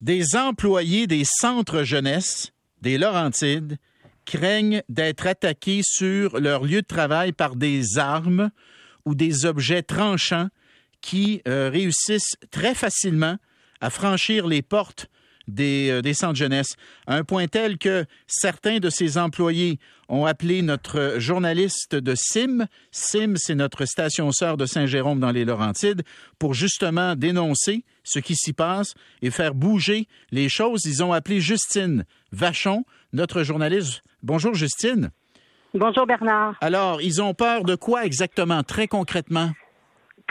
Des employés des centres jeunesse des Laurentides craignent d'être attaqués sur leur lieu de travail par des armes ou des objets tranchants qui euh, réussissent très facilement à franchir les portes des, euh, des, centres jeunesse, à un point tel que certains de ces employés ont appelé notre journaliste de SIM, SIM c'est notre station sœur de Saint-Jérôme dans les Laurentides, pour justement dénoncer ce qui s'y passe et faire bouger les choses. Ils ont appelé Justine Vachon, notre journaliste. Bonjour Justine. Bonjour Bernard. Alors, ils ont peur de quoi exactement, très concrètement?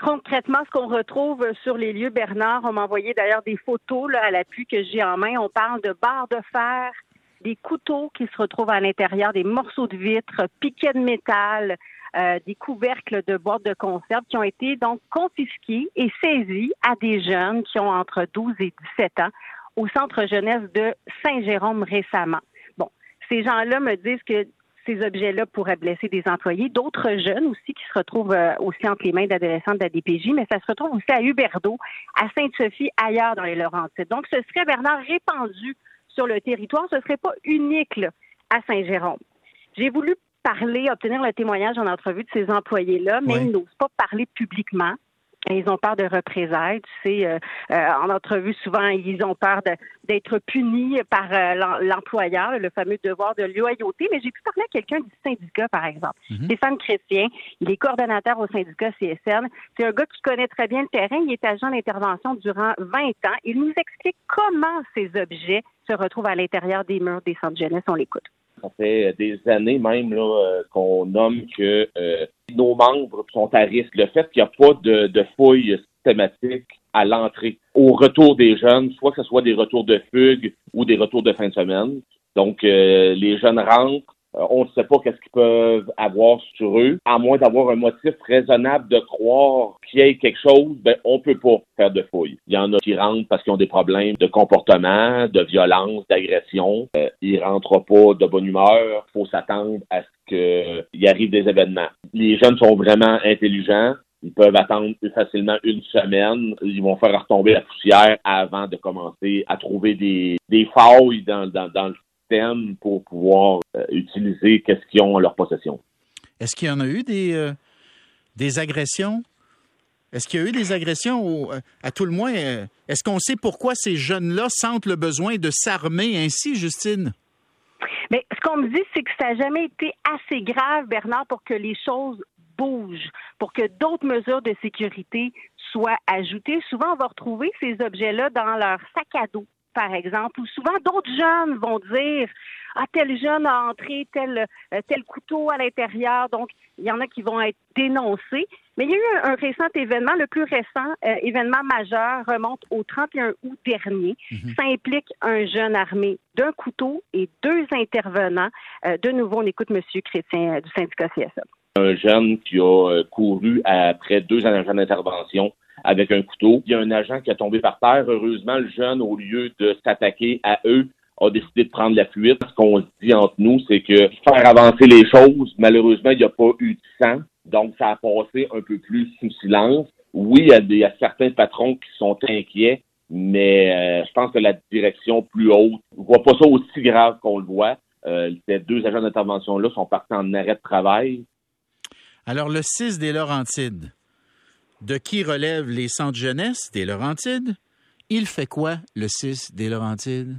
Concrètement, ce qu'on retrouve sur les lieux, Bernard, on m'a envoyé d'ailleurs des photos là, à l'appui que j'ai en main. On parle de barres de fer, des couteaux qui se retrouvent à l'intérieur, des morceaux de vitre, piquets de métal, euh, des couvercles de boîtes de conserve qui ont été donc confisqués et saisis à des jeunes qui ont entre 12 et 17 ans au centre jeunesse de Saint-Jérôme récemment. Bon, ces gens-là me disent que ces objets-là pourraient blesser des employés, d'autres jeunes aussi qui se retrouvent euh, aussi entre les mains d'adolescents de la DPJ, mais ça se retrouve aussi à Huberdeau, à Sainte-Sophie, ailleurs dans les Laurentides. Donc, ce serait, Bernard, répandu sur le territoire, ce ne serait pas unique à Saint-Jérôme. J'ai voulu parler, obtenir le témoignage en entrevue de ces employés-là, mais ils n'osent pas parler publiquement. Ils ont peur de représailles. Tu sais, euh, euh, en entrevue, souvent, ils ont peur d'être punis par euh, l'employeur, le fameux devoir de loyauté. Mais j'ai pu parler à quelqu'un du syndicat, par exemple. Mm-hmm. Stéphane Chrétien, il est coordonnateur au syndicat CSN. C'est un gars qui connaît très bien le terrain. Il est agent d'intervention durant 20 ans. Il nous explique comment ces objets se retrouvent à l'intérieur des murs des centres jeunesse. On l'écoute. Ça fait des années même là, qu'on nomme que nos membres sont à risque. Le fait qu'il n'y a pas de, de fouilles systématiques à l'entrée, au retour des jeunes, soit que ce soit des retours de fugue ou des retours de fin de semaine. Donc, euh, les jeunes rentrent, euh, on ne sait pas qu'est-ce qu'ils peuvent avoir sur eux, à moins d'avoir un motif raisonnable de croire qu'il y ait quelque chose, ben on peut pas faire de fouilles. Il y en a qui rentrent parce qu'ils ont des problèmes de comportement, de violence, d'agression. Euh, ils rentrent pas de bonne humeur. Faut s'attendre à ce qu'il arrive des événements. Les jeunes sont vraiment intelligents. Ils peuvent attendre facilement une semaine. Ils vont faire retomber la poussière avant de commencer à trouver des, des failles dans, dans, dans le système pour pouvoir euh, utiliser qu'est-ce qu'ils ont en leur possession. Est-ce qu'il y en a eu des, euh, des agressions? Est-ce qu'il y a eu des agressions euh, à tout le moins? Est-ce qu'on sait pourquoi ces jeunes-là sentent le besoin de s'armer ainsi, Justine? Mais ce qu'on me dit, c'est que ça n'a jamais été assez grave, Bernard, pour que les choses bougent, pour que d'autres mesures de sécurité soient ajoutées. Souvent, on va retrouver ces objets-là dans leur sac à dos, par exemple, ou souvent d'autres jeunes vont dire ah, tel jeune a entré tel, euh, tel couteau à l'intérieur. Donc, il y en a qui vont être dénoncés. Mais il y a eu un, récent événement, le plus récent euh, événement majeur remonte au 31 août dernier. Mhm. Ça implique un jeune armé d'un couteau et deux intervenants. Euh, de nouveau, on écoute M. Chrétien du syndicat CSA. Un jeune qui a couru après deux agents d'intervention avec un couteau. Il y a un agent qui a tombé par terre. Heureusement, le jeune, au lieu de s'attaquer à eux, a décidé de prendre la fuite. Ce qu'on dit entre nous, c'est que faire avancer les choses, malheureusement, il n'y a pas eu de sang. Donc, ça a passé un peu plus sous silence. Oui, il y a, certains patrons qui sont inquiets, mais euh, je pense que la direction plus haute ne voit pas ça aussi grave qu'on le voit. Euh, ces deux agents d'intervention-là sont partis en arrêt de travail. Alors, le 6 des Laurentides, de qui relève les centres jeunesse des Laurentides? Il fait quoi, le 6 des Laurentides?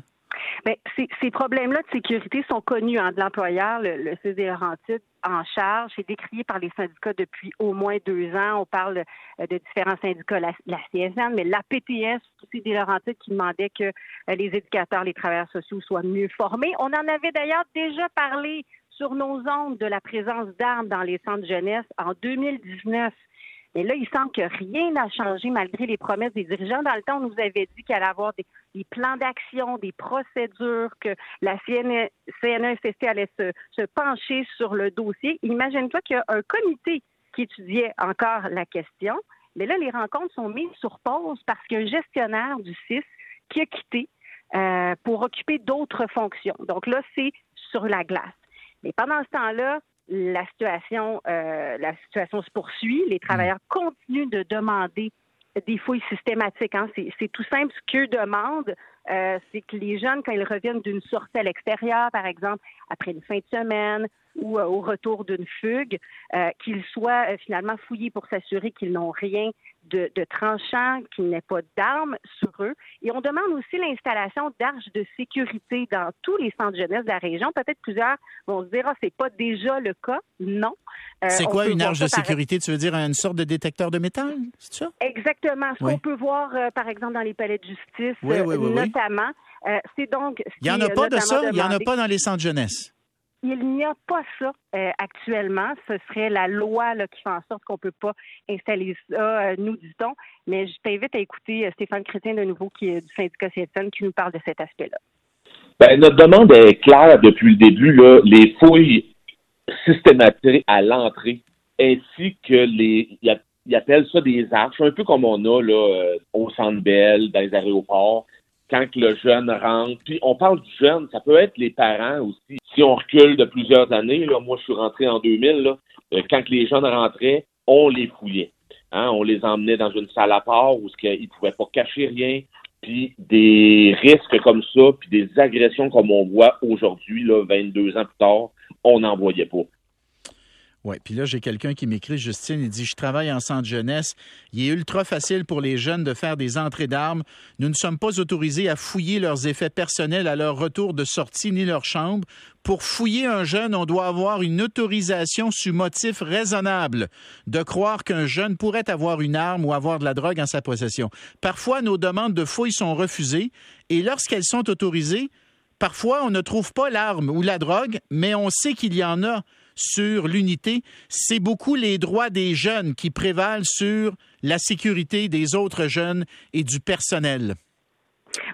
Mais ces, problèmes-là de sécurité sont connus hein, de l'employeur, le, CIS des Laurentides en charge. C'est décrié par les syndicats depuis au moins deux ans. On parle euh, de différents syndicats, la, CSN, mais la PTS aussi des Laurentides qui demandait que euh, les éducateurs, les travailleurs sociaux soient mieux formés. On en avait d'ailleurs déjà parlé sur nos ondes de la présence d'armes dans les centres jeunesse en 2019. Mais là, il semble que rien n'a changé malgré les promesses des dirigeants. Dans le temps, on nous avait dit qu'il allait avoir des, plans d'action, des procédures, que la CNESST allait se, pencher sur le dossier. Imagine-toi qu'il y a un comité qui étudiait encore la question. Mais là, les rencontres sont mises sur pause parce qu'un gestionnaire du CIS qui a quitté euh, pour occuper d'autres fonctions. Donc là, c'est sur la glace. Mais pendant ce temps-là, la situation, euh, la situation se poursuit. Les travailleurs continuent de demander des fouilles systématiques. Hein. C'est tout simple. Ce qu'eux demandent, euh, c'est que les jeunes, quand ils reviennent d'une sortie à l'extérieur, par exemple, après une fin de semaine ou euh, au retour d'une fugue, euh, qu'ils soient finalement fouillés pour s'assurer qu'ils n'ont rien de, de tranchant, qu'il n'y ait pas d'armes sur eux. Et on demande aussi l'installation d'arches de sécurité dans tous les centres jeunesse de la région. Peut-être plusieurs vont se dire, ah, c'est pas déjà le cas. Non. Euh, c'est quoi une arche de sécurité? Tu veux dire une sorte de détecteur de métal? C'est ça? Exactement. Ce qu'on peut voir, euh, par exemple, dans les palais de justice, euh, notamment. c'est donc. Il n'y en a pas de ça? Il n'y en a pas dans les centres jeunesse? Il n'y a pas ça actuellement. Ce serait la loi qui fait en sorte qu'on ne peut pas installer ça, nous dit-on. Mais je t'invite à écouter Stéphane Chrétien de nouveau, qui est du syndicat CSN, qui nous parle de cet aspect-là. Ben, notre demande est claire depuis le début. Là. Les fouilles systématique à l'entrée, ainsi que les. Ils appellent ça des arches, un peu comme on a là, euh, au Centre Bell, dans les aéroports, quand le jeune rentre. Puis on parle du jeune, ça peut être les parents aussi. Si on recule de plusieurs années, moi je suis rentré en 2000, là, euh, quand les jeunes rentraient, on les fouillait. Hein, on les emmenait dans une salle à part où ils ne pouvaient pas cacher rien. Puis des risques comme ça, puis des agressions comme on voit aujourd'hui, là, 22 ans plus tard, on n'en voyait pas. Oui, puis là, j'ai quelqu'un qui m'écrit, Justine, il dit Je travaille en centre jeunesse. Il est ultra facile pour les jeunes de faire des entrées d'armes. Nous ne sommes pas autorisés à fouiller leurs effets personnels à leur retour de sortie ni leur chambre. Pour fouiller un jeune, on doit avoir une autorisation sous motif raisonnable de croire qu'un jeune pourrait avoir une arme ou avoir de la drogue en sa possession. Parfois, nos demandes de fouilles sont refusées et lorsqu'elles sont autorisées, Parfois, on ne trouve pas l'arme ou la drogue, mais on sait qu'il y en a sur l'unité. C'est beaucoup les droits des jeunes qui prévalent sur la sécurité des autres jeunes et du personnel.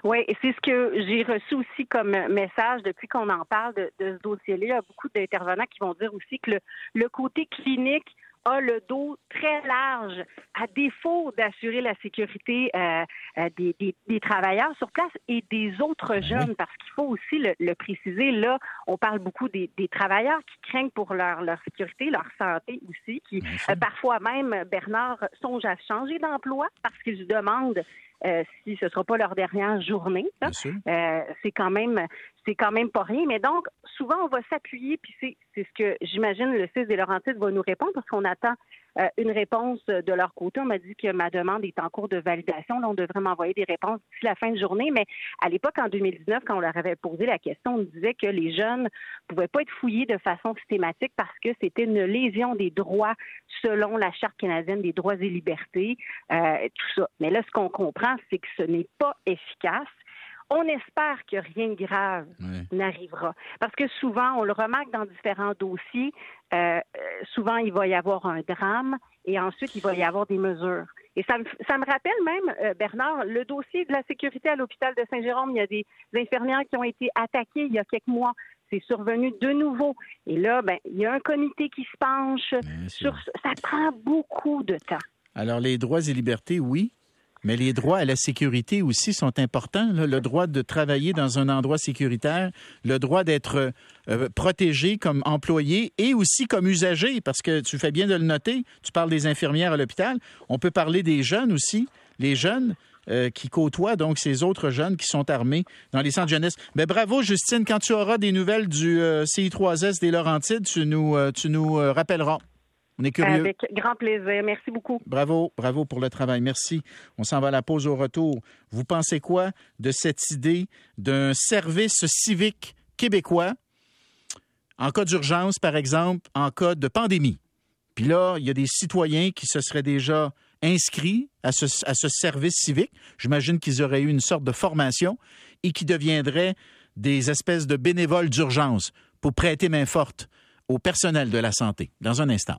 Oui, c'est ce que j'ai reçu aussi comme message depuis qu'on en parle de, ce dossier-là. Il y a beaucoup d'intervenants qui vont dire aussi que le côté clinique a le dos très large, à défaut d'assurer la sécurité euh, euh, des, des, travailleurs sur place et des autres ben jeunes, parce qu'il faut aussi le, préciser. Là, on parle beaucoup des, des, travailleurs qui craignent pour leur, leur sécurité, leur santé aussi, qui euh, parfois même, Bernard, songent à changer d'emploi parce qu'ils demandent euh, si ce ne sera pas leur dernière journée. Euh, c'est quand même c'est quand même pas rien. Mais donc, souvent, on va s'appuyer, puis c'est, ce que j'imagine le 6 des Laurentides va nous répondre parce qu'on attend une réponse de leur côté. On m'a dit que ma demande est en cours de validation. Là, on devrait m'envoyer des réponses d'ici la fin de journée. Mais à l'époque, en 2019, quand on leur avait posé la question, on disait que les jeunes ne pouvaient pas être fouillés de façon systématique parce que c'était une lésion des droits selon la Charte canadienne des droits et libertés, euh, tout ça. Mais là, ce qu'on comprend, c'est que ce n'est pas efficace. On espère que rien de grave n'arrivera. Parce que souvent, on le remarque dans différents dossiers, euh, souvent il va y avoir un drame et ensuite il va y avoir des mesures. Et ça me, ça me rappelle même, euh, Bernard, le dossier de la sécurité à l'hôpital de Saint-Jérôme. Il y a des infirmières qui ont été attaquées il y a quelques mois. C'est survenu de nouveau. Et là, ben, il y a un comité qui se penche sur ça. prend beaucoup de temps. Alors, les droits et libertés, oui, mais les droits à la sécurité aussi sont importants. Le droit de travailler dans un endroit sécuritaire, le droit d'être euh, protégé comme employé et aussi comme usager, parce que tu fais bien de le noter. Tu parles des infirmières à l'hôpital. On peut parler des jeunes aussi. Les jeunes, euh, qui côtoient donc ces autres jeunes qui sont armés dans les centres jeunesse. Mais bravo, Justine. Quand tu auras des nouvelles du euh, CI3S des Laurentides, tu nous, tu nous rappelleras. On est curieux. Avec grand plaisir. Merci beaucoup. Bravo, bravo pour le travail. Merci. On s'en va à la pause au retour. Vous pensez quoi de cette idée d'un service civique québécois en cas d'urgence, par exemple, en cas de pandémie? Puis là, il y a des citoyens qui se seraient déjà inscrits à ce, à ce service civique. J'imagine qu'ils auraient eu une sorte de formation et qui deviendraient des espèces de bénévoles d'urgence pour prêter main forte au personnel de la santé. Dans un instant.